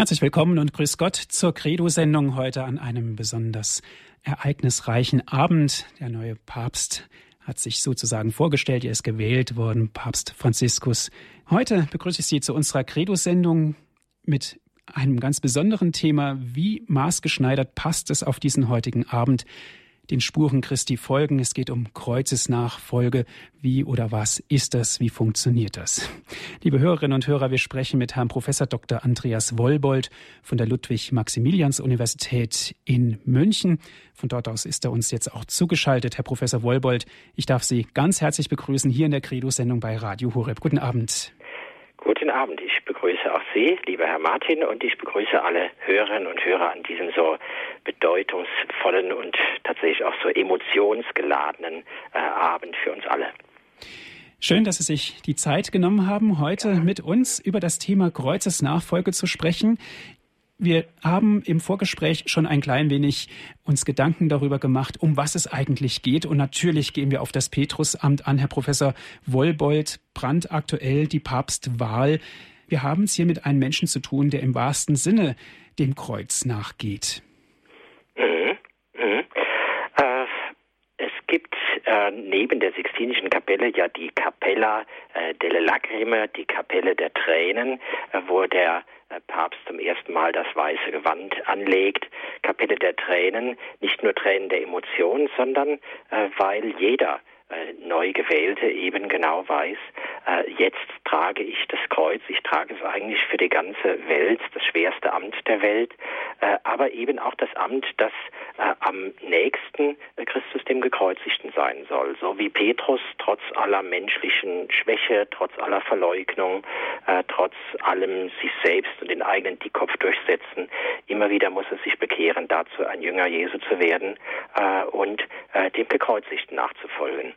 Herzlich willkommen und grüß Gott zur Credo-Sendung heute an einem besonders ereignisreichen Abend. Der neue Papst hat sich sozusagen vorgestellt, er ist gewählt worden, Papst Franziskus. Heute begrüße ich Sie zu unserer Credo-Sendung mit einem ganz besonderen Thema. Wie maßgeschneidert passt es auf diesen heutigen Abend? Den Spuren Christi folgen. Es geht um Kreuzesnachfolge. Wie oder was ist das? Wie funktioniert das? Liebe Hörerinnen und Hörer, wir sprechen mit Herrn Professor Dr. Andreas Wollbold von der Ludwig-Maximilians-Universität in München. Von dort aus ist er uns jetzt auch zugeschaltet. Herr Professor Wollbold, ich darf Sie ganz herzlich begrüßen hier in der Credo-Sendung bei Radio Horeb. Guten Abend. Guten Abend. Ich begrüße auch Sie, lieber Herr Martin, und ich begrüße alle Hörerinnen und Hörer an diesem so bedeutungsvollen und tatsächlich auch so emotionsgeladenen äh, Abend für uns alle. Schön, dass Sie sich die Zeit genommen haben, heute mit uns über das Thema Kreuzesnachfolge zu sprechen. Wir haben im Vorgespräch schon ein klein wenig uns Gedanken darüber gemacht, um was es eigentlich geht. Und natürlich gehen wir auf das Petrusamt an, Herr Professor Wollbold, brandaktuell die Papstwahl. Wir haben es hier mit einem Menschen zu tun, der im wahrsten Sinne dem Kreuz nachgeht. Mhm. Mhm. Äh, es gibt äh, neben der Sixtinischen Kapelle ja die Capella äh, delle Lacrime, die Kapelle der Tränen, äh, wo der Papst zum ersten Mal das weiße Gewand anlegt. Kapelle der Tränen, nicht nur Tränen der Emotionen, sondern äh, weil jeder neu gewählte eben genau weiß, äh, jetzt trage ich das Kreuz, ich trage es eigentlich für die ganze Welt, das schwerste Amt der Welt, äh, aber eben auch das Amt, das äh, am nächsten äh, Christus dem Gekreuzigten sein soll. So wie Petrus trotz aller menschlichen Schwäche, trotz aller Verleugnung, äh, trotz allem sich selbst und den eigenen Dickkopf durchsetzen, immer wieder muss er sich bekehren, dazu ein Jünger Jesu zu werden und dem Gekreuzigten nachzufolgen.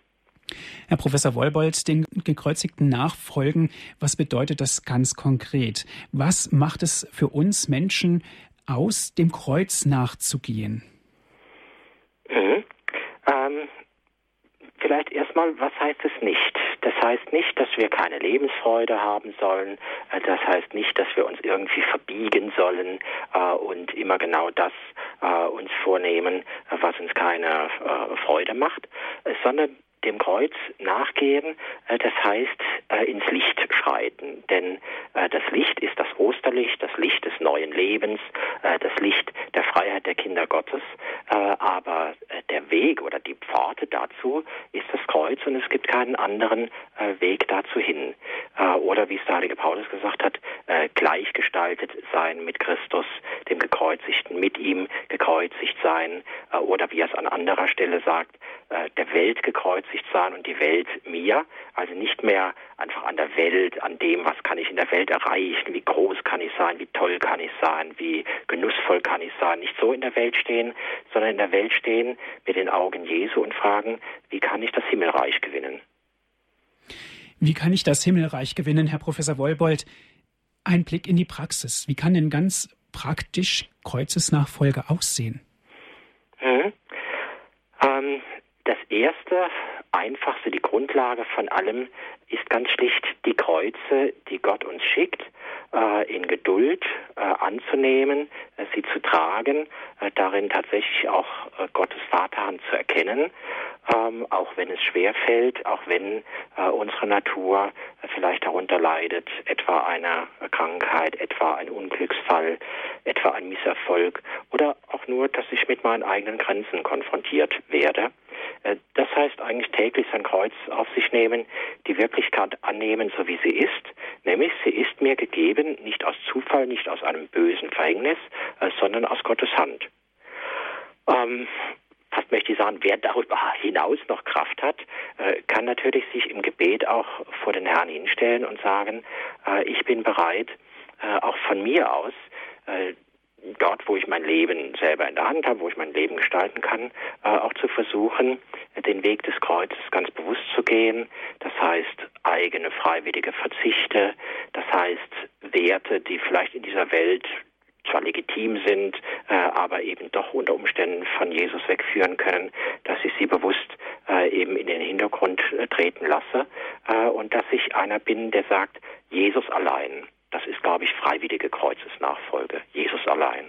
Herr Professor Wollbold, den gekreuzigten Nachfolgen, was bedeutet das ganz konkret? Was macht es für uns Menschen aus, dem Kreuz nachzugehen? Mhm. Ähm, vielleicht erstmal, was heißt es nicht? Das heißt nicht, dass wir keine Lebensfreude haben sollen. Äh, das heißt nicht, dass wir uns irgendwie verbiegen sollen äh, und immer genau das äh, uns vornehmen, was uns keine äh, Freude macht, sondern dem Kreuz nachgehen, äh, das heißt äh, ins Licht schreiten. Denn äh, das Licht ist das Osterlicht, das Licht des neuen Lebens, das Licht der Freiheit der Kinder Gottes. Aber der Weg oder die Pforte dazu ist das Kreuz und es gibt keinen anderen Weg dazu hin. Oder wie es der heilige Paulus gesagt hat, gleichgestaltet sein mit Christus, dem Gekreuzigten, mit ihm gekreuzigt sein. Oder wie er es an anderer Stelle sagt, der Welt gekreuzigt sein und die Welt mir. Also nicht mehr einfach an der Welt, an dem, was kann ich in der Welt erreichen, wie groß kann ich sein, wie toll kann ich sein, wie genussvoll kann ich sein. Nicht so in der Welt stehen, sondern in der Welt stehen mit den Augen Jesu und fragen, wie kann ich das Himmelreich gewinnen? Wie kann ich das Himmelreich gewinnen, Herr Professor Wollbold? Ein Blick in die Praxis. Wie kann denn ganz praktisch Kreuzesnachfolge aussehen? Hm. Ähm, das erste einfachste, die Grundlage von allem ist ganz schlicht die Kreuze, die Gott uns schickt, äh, in Geduld äh, anzunehmen, äh, sie zu tragen, darin tatsächlich auch Gottes Vaterhand zu erkennen, ähm, auch wenn es schwer fällt, auch wenn unsere Natur vielleicht darunter leidet, etwa eine Krankheit, etwa ein Unglücksfall, etwa ein Misserfolg oder auch nur, dass ich mit meinen eigenen Grenzen konfrontiert werde. Das heißt eigentlich täglich sein Kreuz auf sich nehmen, die Wirklichkeit annehmen, so wie sie ist, nämlich sie ist mir gegeben, nicht aus Zufall, nicht aus einem bösen Verhängnis, äh, sondern aus Gottes Hand. Ähm, fast möchte ich sagen, wer darüber hinaus noch Kraft hat, äh, kann natürlich sich im Gebet auch vor den Herrn hinstellen und sagen, ich bin bereit, auch von mir aus dort, wo ich mein Leben selber in der Hand habe, wo ich mein Leben gestalten kann, äh, auch zu versuchen, den Weg des Kreuzes ganz bewusst zu gehen. Das heißt, eigene freiwillige Verzichte, das heißt, Werte, die vielleicht in dieser Welt zwar legitim sind, äh, aber eben doch unter Umständen von Jesus wegführen können, dass ich sie bewusst äh, eben in den Hintergrund äh, treten lasse äh, und dass ich einer bin, der sagt, Jesus allein Das ist, glaube ich, freiwillige Kreuzesnachfolge. Jesus allein.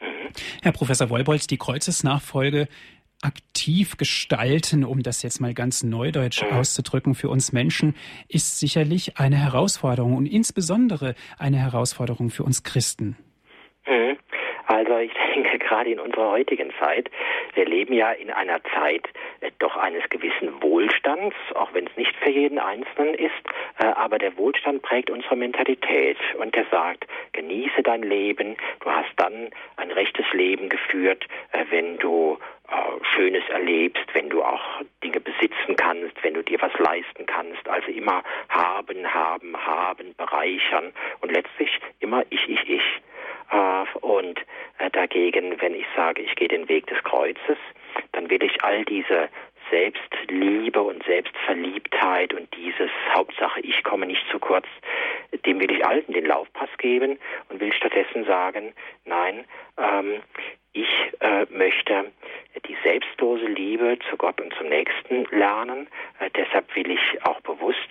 Mhm. Herr Professor Wolbold, die Kreuzesnachfolge aktiv gestalten, um das jetzt mal ganz neudeutsch mhm. auszudrücken, für uns Menschen, ist sicherlich eine Herausforderung und insbesondere eine Herausforderung für uns Christen. Mhm. Also ich denke gerade in unserer heutigen Zeit, wir leben ja in einer Zeit äh, doch eines gewissen Wohlstands, auch wenn es nicht für jeden Einzelnen ist, äh, aber der Wohlstand prägt unsere Mentalität und der sagt, genieße dein Leben, du hast dann ein rechtes Leben geführt, äh, wenn du Schönes erlebst, wenn du auch Dinge besitzen kannst, wenn du dir was leisten kannst. Also immer haben, haben, haben, bereichern und letztlich immer ich, ich, ich. Äh, und äh, dagegen, wenn ich sage, ich gehe den Weg des Kreuzes, dann will ich all diese Selbstliebe und Selbstverliebtheit und dieses Hauptsache, ich komme nicht zu kurz, dem will ich allen den Laufpass geben und will stattdessen sagen, nein, ähm, ich äh, möchte die selbstlose Liebe zu Gott und zum Nächsten lernen. Äh, deshalb will ich auch bewusst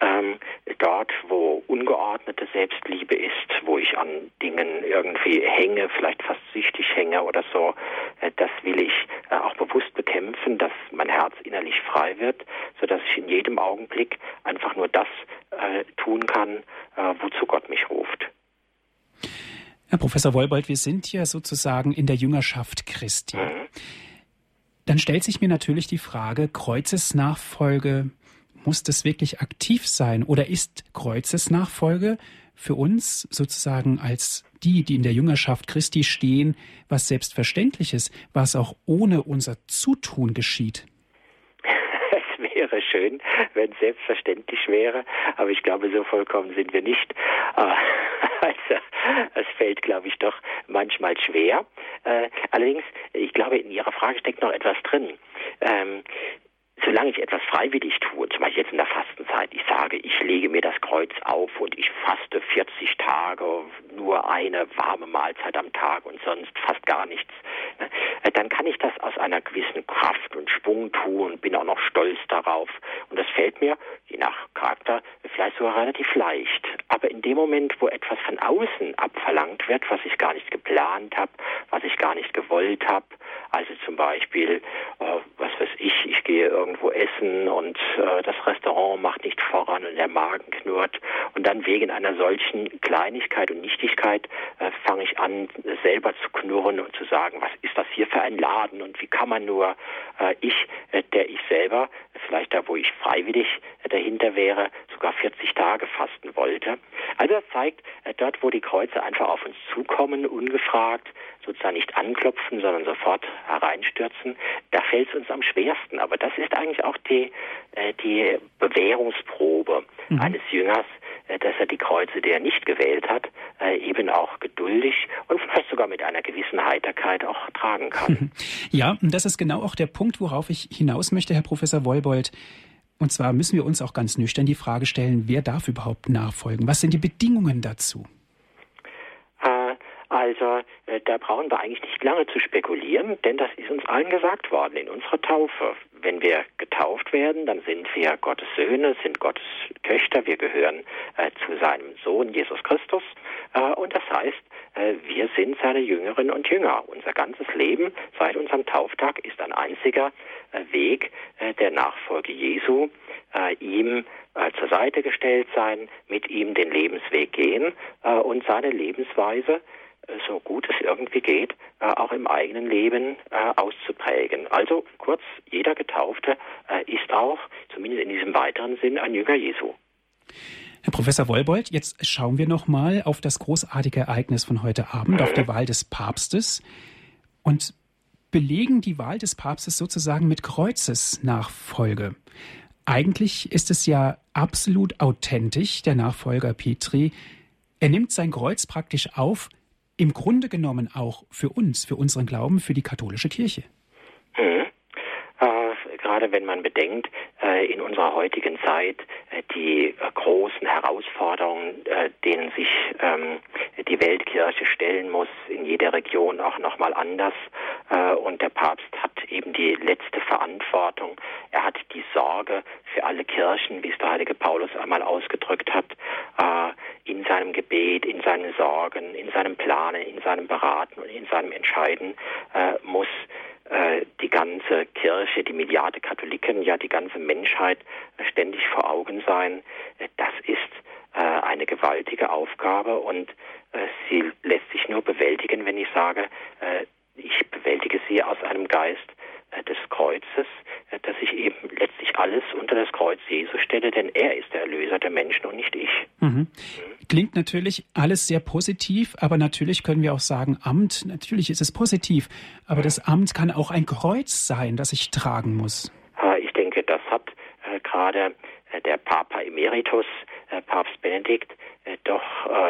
ähm, dort, wo ungeordnete Selbstliebe ist, wo ich an Dingen irgendwie hänge, vielleicht fast süchtig hänge oder so, äh, das will ich äh, auch bewusst bekämpfen, dass mein Herz innerlich frei wird, sodass ich in jedem Augenblick einfach nur das äh, tun kann, äh, wozu Gott mich ruft. Herr Professor Wolbold, wir sind ja sozusagen in der Jüngerschaft Christi. Dann stellt sich mir natürlich die Frage, Kreuzesnachfolge, muss das wirklich aktiv sein oder ist Kreuzesnachfolge für uns sozusagen als die, die in der Jüngerschaft Christi stehen, was Selbstverständliches, was auch ohne unser Zutun geschieht? Wäre schön, wenn es selbstverständlich wäre, aber ich glaube, so vollkommen sind wir nicht. Ah, also, es fällt, glaube ich, doch manchmal schwer. Äh, allerdings, ich glaube, in Ihrer Frage steckt noch etwas drin. Ähm, solange ich etwas freiwillig tue, zum Beispiel jetzt in der Fastenzeit, ich sage, ich lege mir das Kreuz auf und ich faste 40 Tage, nur eine warme Mahlzeit am Tag und sonst fast gar nichts, ne, dann kann ich das aus einer gewissen Kraft und Schwung tun und bin auch noch stolz darauf. Und das fällt mir, je nach Charakter, vielleicht sogar relativ leicht. Aber in dem Moment, wo etwas von außen abverlangt wird, was ich gar nicht geplant habe, was ich gar nicht gewollt habe, also zum Beispiel, äh, was weiß ich, ich gehe irgendwo essen und äh, das Restaurant macht nicht voran und der Magen knurrt. Und dann wegen einer solchen Kleinigkeit und Nichtigkeit äh, fange ich an, selber zu knurren und zu sagen, was ist das hier für ein Laden und wie kann man nur äh, ich, äh, der ich selber, vielleicht da, wo ich freiwillig äh, dahinter wäre, sogar 40 Tage fasten wollte. Also das zeigt, äh, dort, wo die Kreuze einfach auf uns zukommen, ungefragt, sozusagen nicht anklopfen, sondern sofort hereinstürzen, da fällt es uns am schwersten. Aber das ist eigentlich auch die, äh, die Bewährungsprobe mhm. eines Jüngers, dass er die Kreuze, die er nicht gewählt hat, äh, eben auch geduldig und vielleicht sogar mit einer gewissen Heiterkeit auch tragen kann. Ja, und das ist genau auch der Punkt, worauf ich hinaus möchte, Herr Professor Wolbold. Und zwar müssen wir uns auch ganz nüchtern die Frage stellen, wer darf überhaupt nachfolgen? Was sind die Bedingungen dazu? Also äh, da brauchen wir eigentlich nicht lange zu spekulieren, denn das ist uns allen gesagt worden in unserer Taufe. Wenn wir getauft werden, dann sind wir Gottes Söhne, sind Gottes Töchter, wir gehören äh, zu seinem Sohn Jesus Christus äh, und das heißt, äh, wir sind seine Jüngerinnen und Jünger. Unser ganzes Leben seit unserem Tauftag ist ein einziger äh, Weg äh, der Nachfolge Jesu, ihm zur Seite gestellt sein, mit ihm den Lebensweg gehen und seine Lebensweise so gut es irgendwie geht, äh, auch im eigenen Leben äh, auszuprägen. Also kurz, jeder Getaufte äh, ist auch, zumindest in diesem weiteren Sinn, ein Jünger Jesu. Herr Professor Wolbold, jetzt schauen wir noch mal auf das großartige Ereignis von heute Abend, auf die Wahl des Papstes und belegen die Wahl des Papstes sozusagen mit Kreuzesnachfolge. Eigentlich ist es ja absolut authentisch, der Nachfolger Petri. Er nimmt sein Kreuz praktisch auf, im Grunde genommen auch für uns, für unseren Glauben, für die katholische Kirche. Mhm. Gerade wenn man bedenkt, äh, in unserer heutigen Zeit äh, die äh, großen Herausforderungen, denen sich ähm, die Weltkirche stellen muss, in jeder Region auch nochmal anders, und der Papst hat eben die letzte Verantwortung. Er hat die Sorge für alle Kirchen, wie es der heilige Paulus einmal ausgedrückt hat, in seinem Gebet, in seinen Sorgen, in seinem Planen, in seinem Beraten und in seinem Entscheiden muss die ganze Kirche, die Milliarde Katholiken, ja die ganze Menschheit ständig vor Augen sein. Das ist eine gewaltige Aufgabe und sie lässt sich nur bewältigen, wenn ich sage, ich bewältige sie aus einem Geist des Kreuzes, dass ich eben letztlich alles unter das Kreuz Jesu stelle, denn er ist der Erlöser der Menschen und nicht ich. Mhm. Klingt natürlich alles sehr positiv, aber natürlich können wir auch sagen, Amt, natürlich ist es positiv, aber das Amt kann auch ein Kreuz sein, das ich tragen muss. Ich denke, das hat äh, gerade äh, der Papa Emeritus, äh, Papst Benedikt, doch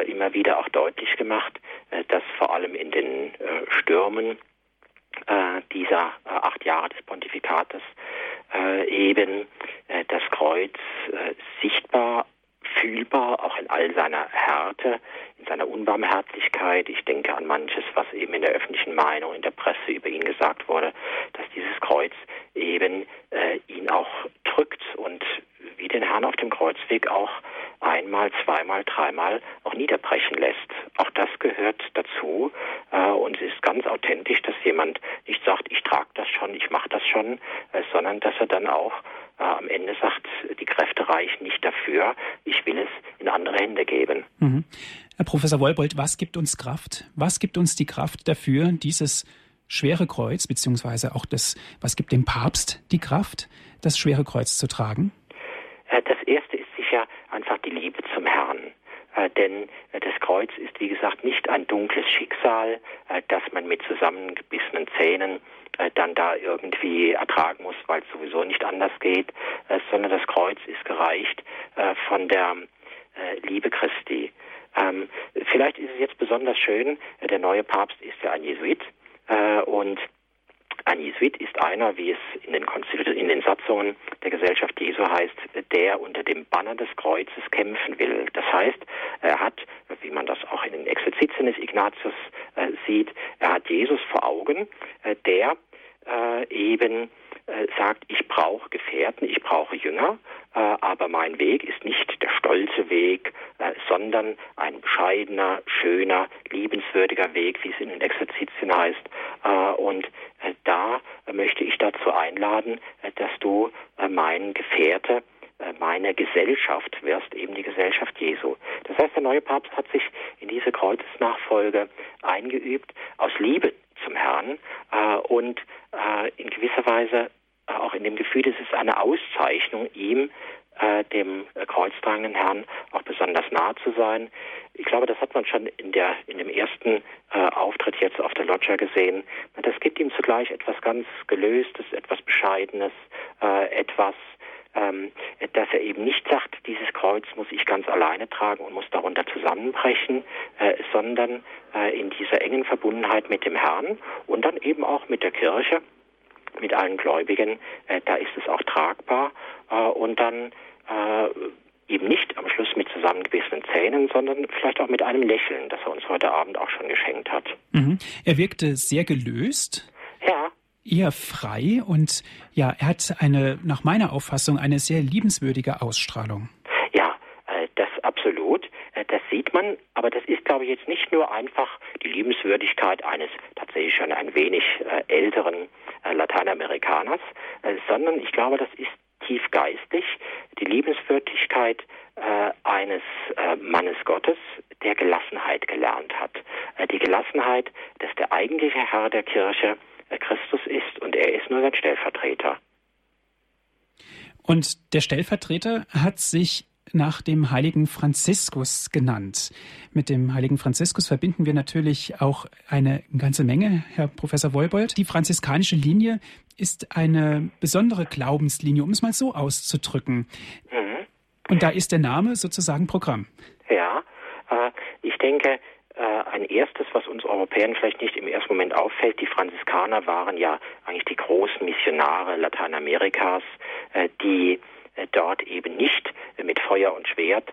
immer wieder auch deutlich gemacht, dass vor allem in den Stürmen dieser acht Jahre des Pontifikates eben das Kreuz sichtbar fühlbar, auch in all seiner Härte, in seiner Unbarmherzigkeit. Ich denke an manches, was eben in der öffentlichen Meinung, in der Presse über ihn gesagt wurde, dass dieses Kreuz eben äh, ihn auch drückt und wie den Herrn auf dem Kreuzweg auch einmal, zweimal, dreimal auch niederbrechen lässt. Auch das gehört dazu äh, und es ist ganz authentisch, dass jemand nicht sagt, ich trage das schon, ich mache das schon, äh, sondern dass er dann auch am Ende sagt, die Kräfte reichen nicht dafür, ich will es in andere Hände geben. Mhm. Herr Professor Wolbold, was gibt uns Kraft? Was gibt uns die Kraft dafür, dieses schwere Kreuz, beziehungsweise auch das, was gibt dem Papst die Kraft, das schwere Kreuz zu tragen? Äh, das erste ist sicher einfach die Liebe zum Herrn. Äh, denn äh, das Kreuz ist, wie gesagt, nicht ein dunkles Schicksal, äh, das man mit zusammengebissenen Zähnen äh, dann da irgendwie ertragen muss, weil es sowieso nicht anders geht, äh, sondern das Kreuz ist gereicht äh, von der Liebe Christi. Ähm, vielleicht ist es jetzt besonders schön, der neue Papst ist ja ein Jesuit und ein Jesuit ist einer, wie es in den, in den Satzungen der Gesellschaft Jesu heißt, der unter dem Banner des Kreuzes kämpfen will. Das heißt, er hat, wie man das auch in den Exerzitien des Ignatius äh, sieht, er hat Jesus vor Augen, äh, der äh, eben äh, sagt, ich brauche Gefährten, ich brauche Jünger, äh, aber mein Weg ist nicht der stolze Weg, äh, sondern ein bescheidener, schöner, liebenswürdiger Weg, wie es in den Exerzitien heißt. Äh, und äh, da möchte ich dazu einladen, dass du mein Gefährte meine Gesellschaft wirst, eben die Gesellschaft Jesu. Das heißt, der neue Papst hat sich in diese Kreuzesnachfolge eingeübt aus Liebe zum Herrn äh, und äh, in gewisser Weise äh, auch in dem Gefühl, es ist eine Auszeichnung, ihm, äh, dem äh, kreuztragenden Herrn, auch besonders nahe zu sein. Ich glaube, das hat man schon in, der, in dem ersten äh, Auftritt jetzt auf der Loggia gesehen. Das gibt ihm zugleich etwas ganz Gelöstes, etwas Bescheidenes, äh, etwas ähm, dass er eben nicht sagt, dieses Kreuz muss ich ganz alleine tragen und muss darunter zusammenbrechen, äh, sondern äh, in dieser engen Verbundenheit mit dem Herrn und dann eben auch mit der Kirche, mit allen Gläubigen, äh, da ist es auch tragbar äh, und dann äh, eben nicht am Schluss mit zusammengebissenen Zähnen, sondern vielleicht auch mit einem Lächeln, das er uns heute Abend auch schon geschenkt hat. Mhm. Er wirkte sehr gelöst. Eher frei und ja, er hat eine, nach meiner Auffassung, eine sehr liebenswürdige Ausstrahlung. Ja, äh, das absolut. Äh, das sieht man, aber das ist, glaube ich, jetzt nicht nur einfach die Liebenswürdigkeit eines tatsächlich schon ein wenig äh, älteren Lateinamerikaners, sondern ich glaube, das ist tief geistig die Liebenswürdigkeit eines Mannes Gottes, der Gelassenheit gelernt hat. Die Gelassenheit, dass der eigentliche Herr der Kirche Christus ist und er ist nur sein Stellvertreter. Und der Stellvertreter hat sich nach dem heiligen Franziskus genannt. Mit dem heiligen Franziskus verbinden wir natürlich auch eine ganze Menge, Herr Professor Wolbold. Die franziskanische Linie ist eine besondere Glaubenslinie, um es mal so auszudrücken. Mhm. Und da ist der Name sozusagen Programm. Ja, äh, ich denke, ein erstes, was uns Europäern vielleicht nicht im ersten Moment auffällt, die Franziskaner waren ja eigentlich die großen Missionare Lateinamerikas, äh, die äh, dort eben nicht mit Feuer und Schwert,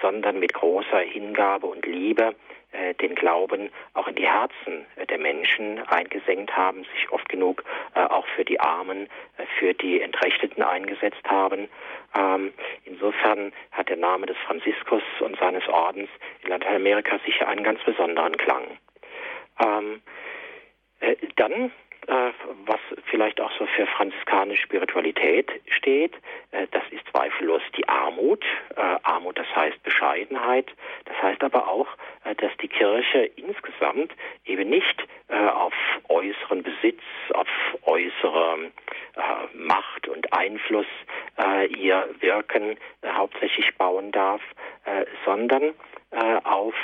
sondern mit großer Hingabe und Liebe äh, den Glauben auch in die Herzen äh, der Menschen eingesenkt haben, sich oft genug äh, auch für die Armen, äh, für die Entrechteten eingesetzt haben. Ähm, insofern hat der Name des Franziskus und seines Ordens in Lateinamerika sicher einen ganz besonderen Klang. Ähm, äh, dann was vielleicht auch so für franziskanische Spiritualität steht. Äh, das ist zweifellos die Armut. Äh, Armut, das heißt Bescheidenheit. Das heißt aber auch, dass die Kirche insgesamt eben nicht auf äußeren Besitz, auf äußere Macht und Einfluss ihr Wirken hauptsächlich bauen darf, sondern auf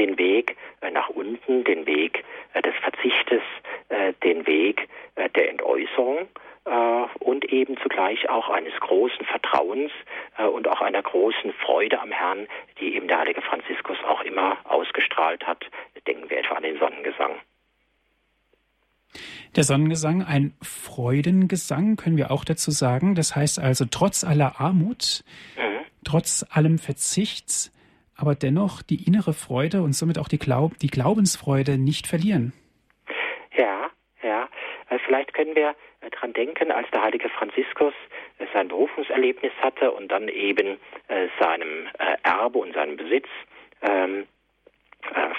den Weg nach unten, den Weg des Verzichtes, äh, den Weg äh, der Entäußerung äh, und eben zugleich auch eines großen Vertrauens und auch einer großen Freude am Herrn, die eben der heilige Franziskus auch immer ausgestrahlt hat. Denken wir etwa an den Sonnengesang. Der Sonnengesang, ein Freudengesang, können wir auch dazu sagen. Das heißt also, trotz aller Armut, mhm. trotz allem Verzichts, aber dennoch die innere Freude und somit auch die, Glaub die Glaubensfreude nicht verlieren. Ja, ja. Äh, vielleicht können wir äh, dran denken, als der heilige Franziskus äh, sein Berufungserlebnis hatte und dann eben seinem Erbe und seinem Besitz ähm,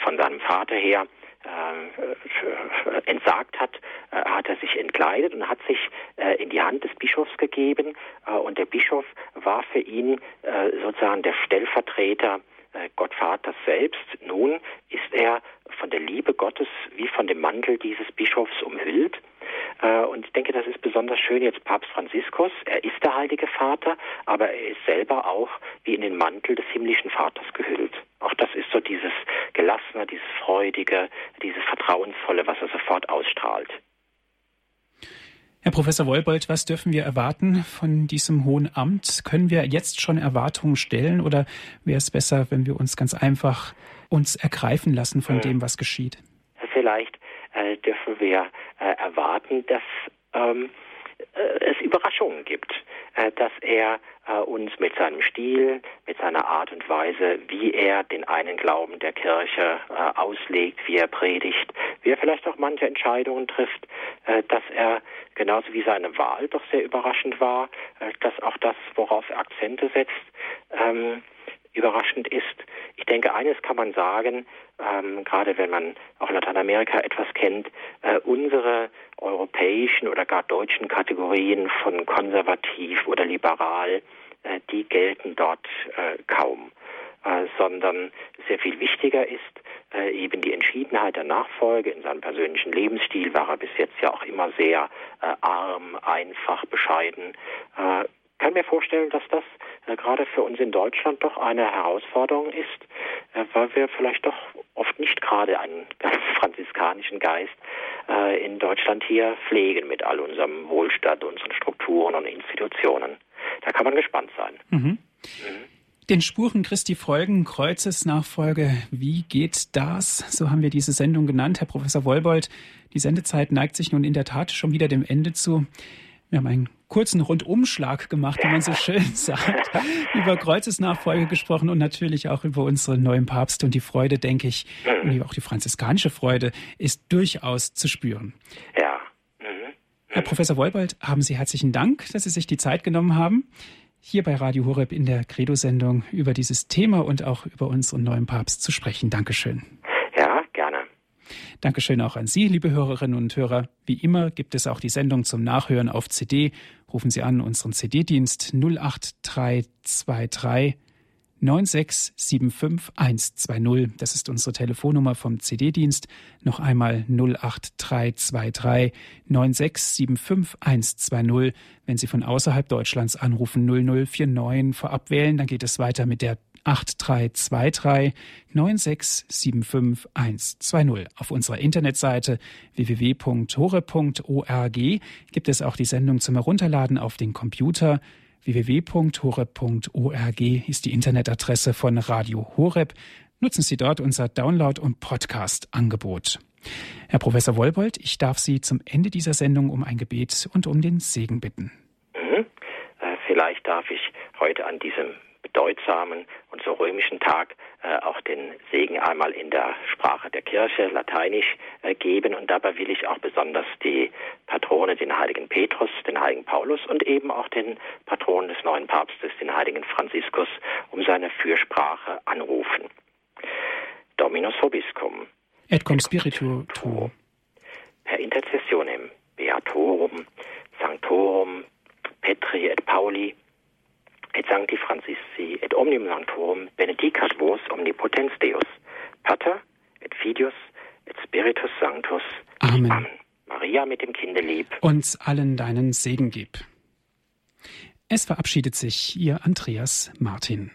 von seinem Vater her entsagt hat, hat er sich entkleidet und hat sich in die Hand des Bischofs gegeben. und der Bischof war für ihn sozusagen der Stellvertreter Gott Vater selbst. Nun ist er von der Liebe Gottes wie von dem Mantel dieses Bischofs umhüllt. Äh, und ich denke, das ist besonders schön jetzt Papst Franziskus. Er ist der Heilige Vater, aber er ist selber auch wie in den Mantel des himmlischen Vaters gehüllt. Auch das ist so dieses Gelassene, dieses Freudige, dieses Vertrauensvolle, was er sofort ausstrahlt. Herr Professor Wolbold, was dürfen wir erwarten von diesem hohen Amt? Können wir jetzt schon Erwartungen stellen oder wäre es besser, wenn wir uns ganz einfach uns ergreifen lassen von hm. dem, was geschieht? Vielleicht äh, dürfen wir äh, erwarten, dass ähm, äh, es Überraschungen gibt, äh, dass er äh, uns mit seinem Stil, mit seiner Art und Weise, wie er den einen Glauben der Kirche auslegt, wie er predigt, wie er vielleicht auch manche Entscheidungen trifft, dass er genauso wie seine Wahl doch sehr überraschend war, dass auch das, worauf er Akzente setzt, ähm, überraschend ist. Ich denke, eines kann man sagen, ähm, gerade wenn man auch Lateinamerika etwas kennt, äh, unsere europäischen oder gar deutschen Kategorien von konservativ oder liberal, äh, die gelten dort äh, kaum, äh, sondern sehr viel wichtiger ist äh, eben die Entschiedenheit der Nachfolge. In seinem persönlichen Lebensstil war er bis jetzt ja auch immer sehr äh, arm, einfach, bescheiden kann mir vorstellen, dass das äh, gerade für uns in Deutschland doch eine Herausforderung ist, äh, weil wir vielleicht doch oft nicht gerade einen ganz franziskanischen Geist äh, in Deutschland hier pflegen mit all unserem Wohlstand, unseren Strukturen und Institutionen. Da kann man gespannt sein. Mhm. Mhm. Den Spuren Christi folgen, Kreuzesnachfolge, wie geht das? So haben wir diese Sendung genannt. Herr Professor Wolbold, die Sendezeit neigt sich nun in der Tat schon wieder dem Ende zu. Wir haben einen kurzen Rundumschlag gemacht, wie man so schön sagt, über Kreuzesnachfolge gesprochen und natürlich auch über unseren neuen Papst. Und die Freude, denke ich, und auch die franziskanische Freude, ist durchaus zu spüren. Ja. Mhm. Herr Professor Wolbold, haben Sie herzlichen Dank, dass Sie sich die Zeit genommen haben, hier bei Radio Horeb in der Credo-Sendung über dieses Thema und auch über unseren neuen Papst zu sprechen. Dankeschön. Dankeschön auch an Sie, liebe Hörerinnen und Hörer. Wie immer gibt es auch die Sendung zum Nachhören auf CD. Rufen Sie an unseren CD-Dienst 08323 9675120. Das ist unsere Telefonnummer vom CD-Dienst. Noch einmal 08323 9675120. Wenn Sie von außerhalb Deutschlands anrufen 0049 vorab wählen, dann geht es weiter mit der 8323 9675120. Auf unserer Internetseite www.hore.org gibt es auch die Sendung zum Herunterladen auf den Computer. www.hore.org ist die Internetadresse von Radio Horeb. Nutzen Sie dort unser Download- und Podcast-Angebot. Herr Professor Wolbold, ich darf Sie zum Ende dieser Sendung um ein Gebet und um den Segen bitten. Mhm. Äh, vielleicht darf ich heute an diesem bedeutsamen und so römischen Tag äh, auch den Segen einmal in der Sprache der Kirche, lateinisch, äh, geben. Und dabei will ich auch besonders die Patrone, den heiligen Petrus, den heiligen Paulus und eben auch den Patron des neuen Papstes, den heiligen Franziskus, um seine Fürsprache anrufen. Dominus Hobiscum. Et cum spiritu tuo. Per intercessionem beatorum, sanctorum, Petri et Pauli, Sancti Francisci, et omnium sanctorum, benedicat vos omnipotens Deus, Pater, et Filius, et Spiritus Sanctus. Amen. Amen. Maria mit dem Kinde lieb. Uns allen deinen Segen gib. Es verabschiedet sich Ihr Andreas Martin.